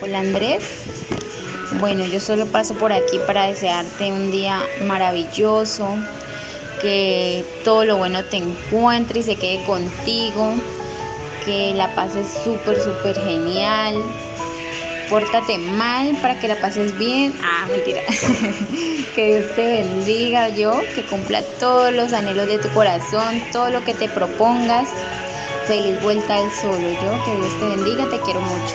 Hola Andrés. Bueno, yo solo paso por aquí para desearte un día maravilloso, que todo lo bueno te encuentre y se quede contigo, que la pases súper, súper genial. Pórtate mal para que la pases bien. Ah, mentira. que Dios te bendiga yo, que cumpla todos los anhelos de tu corazón, todo lo que te propongas. Feliz vuelta al solo yo, que Dios te bendiga, te quiero mucho.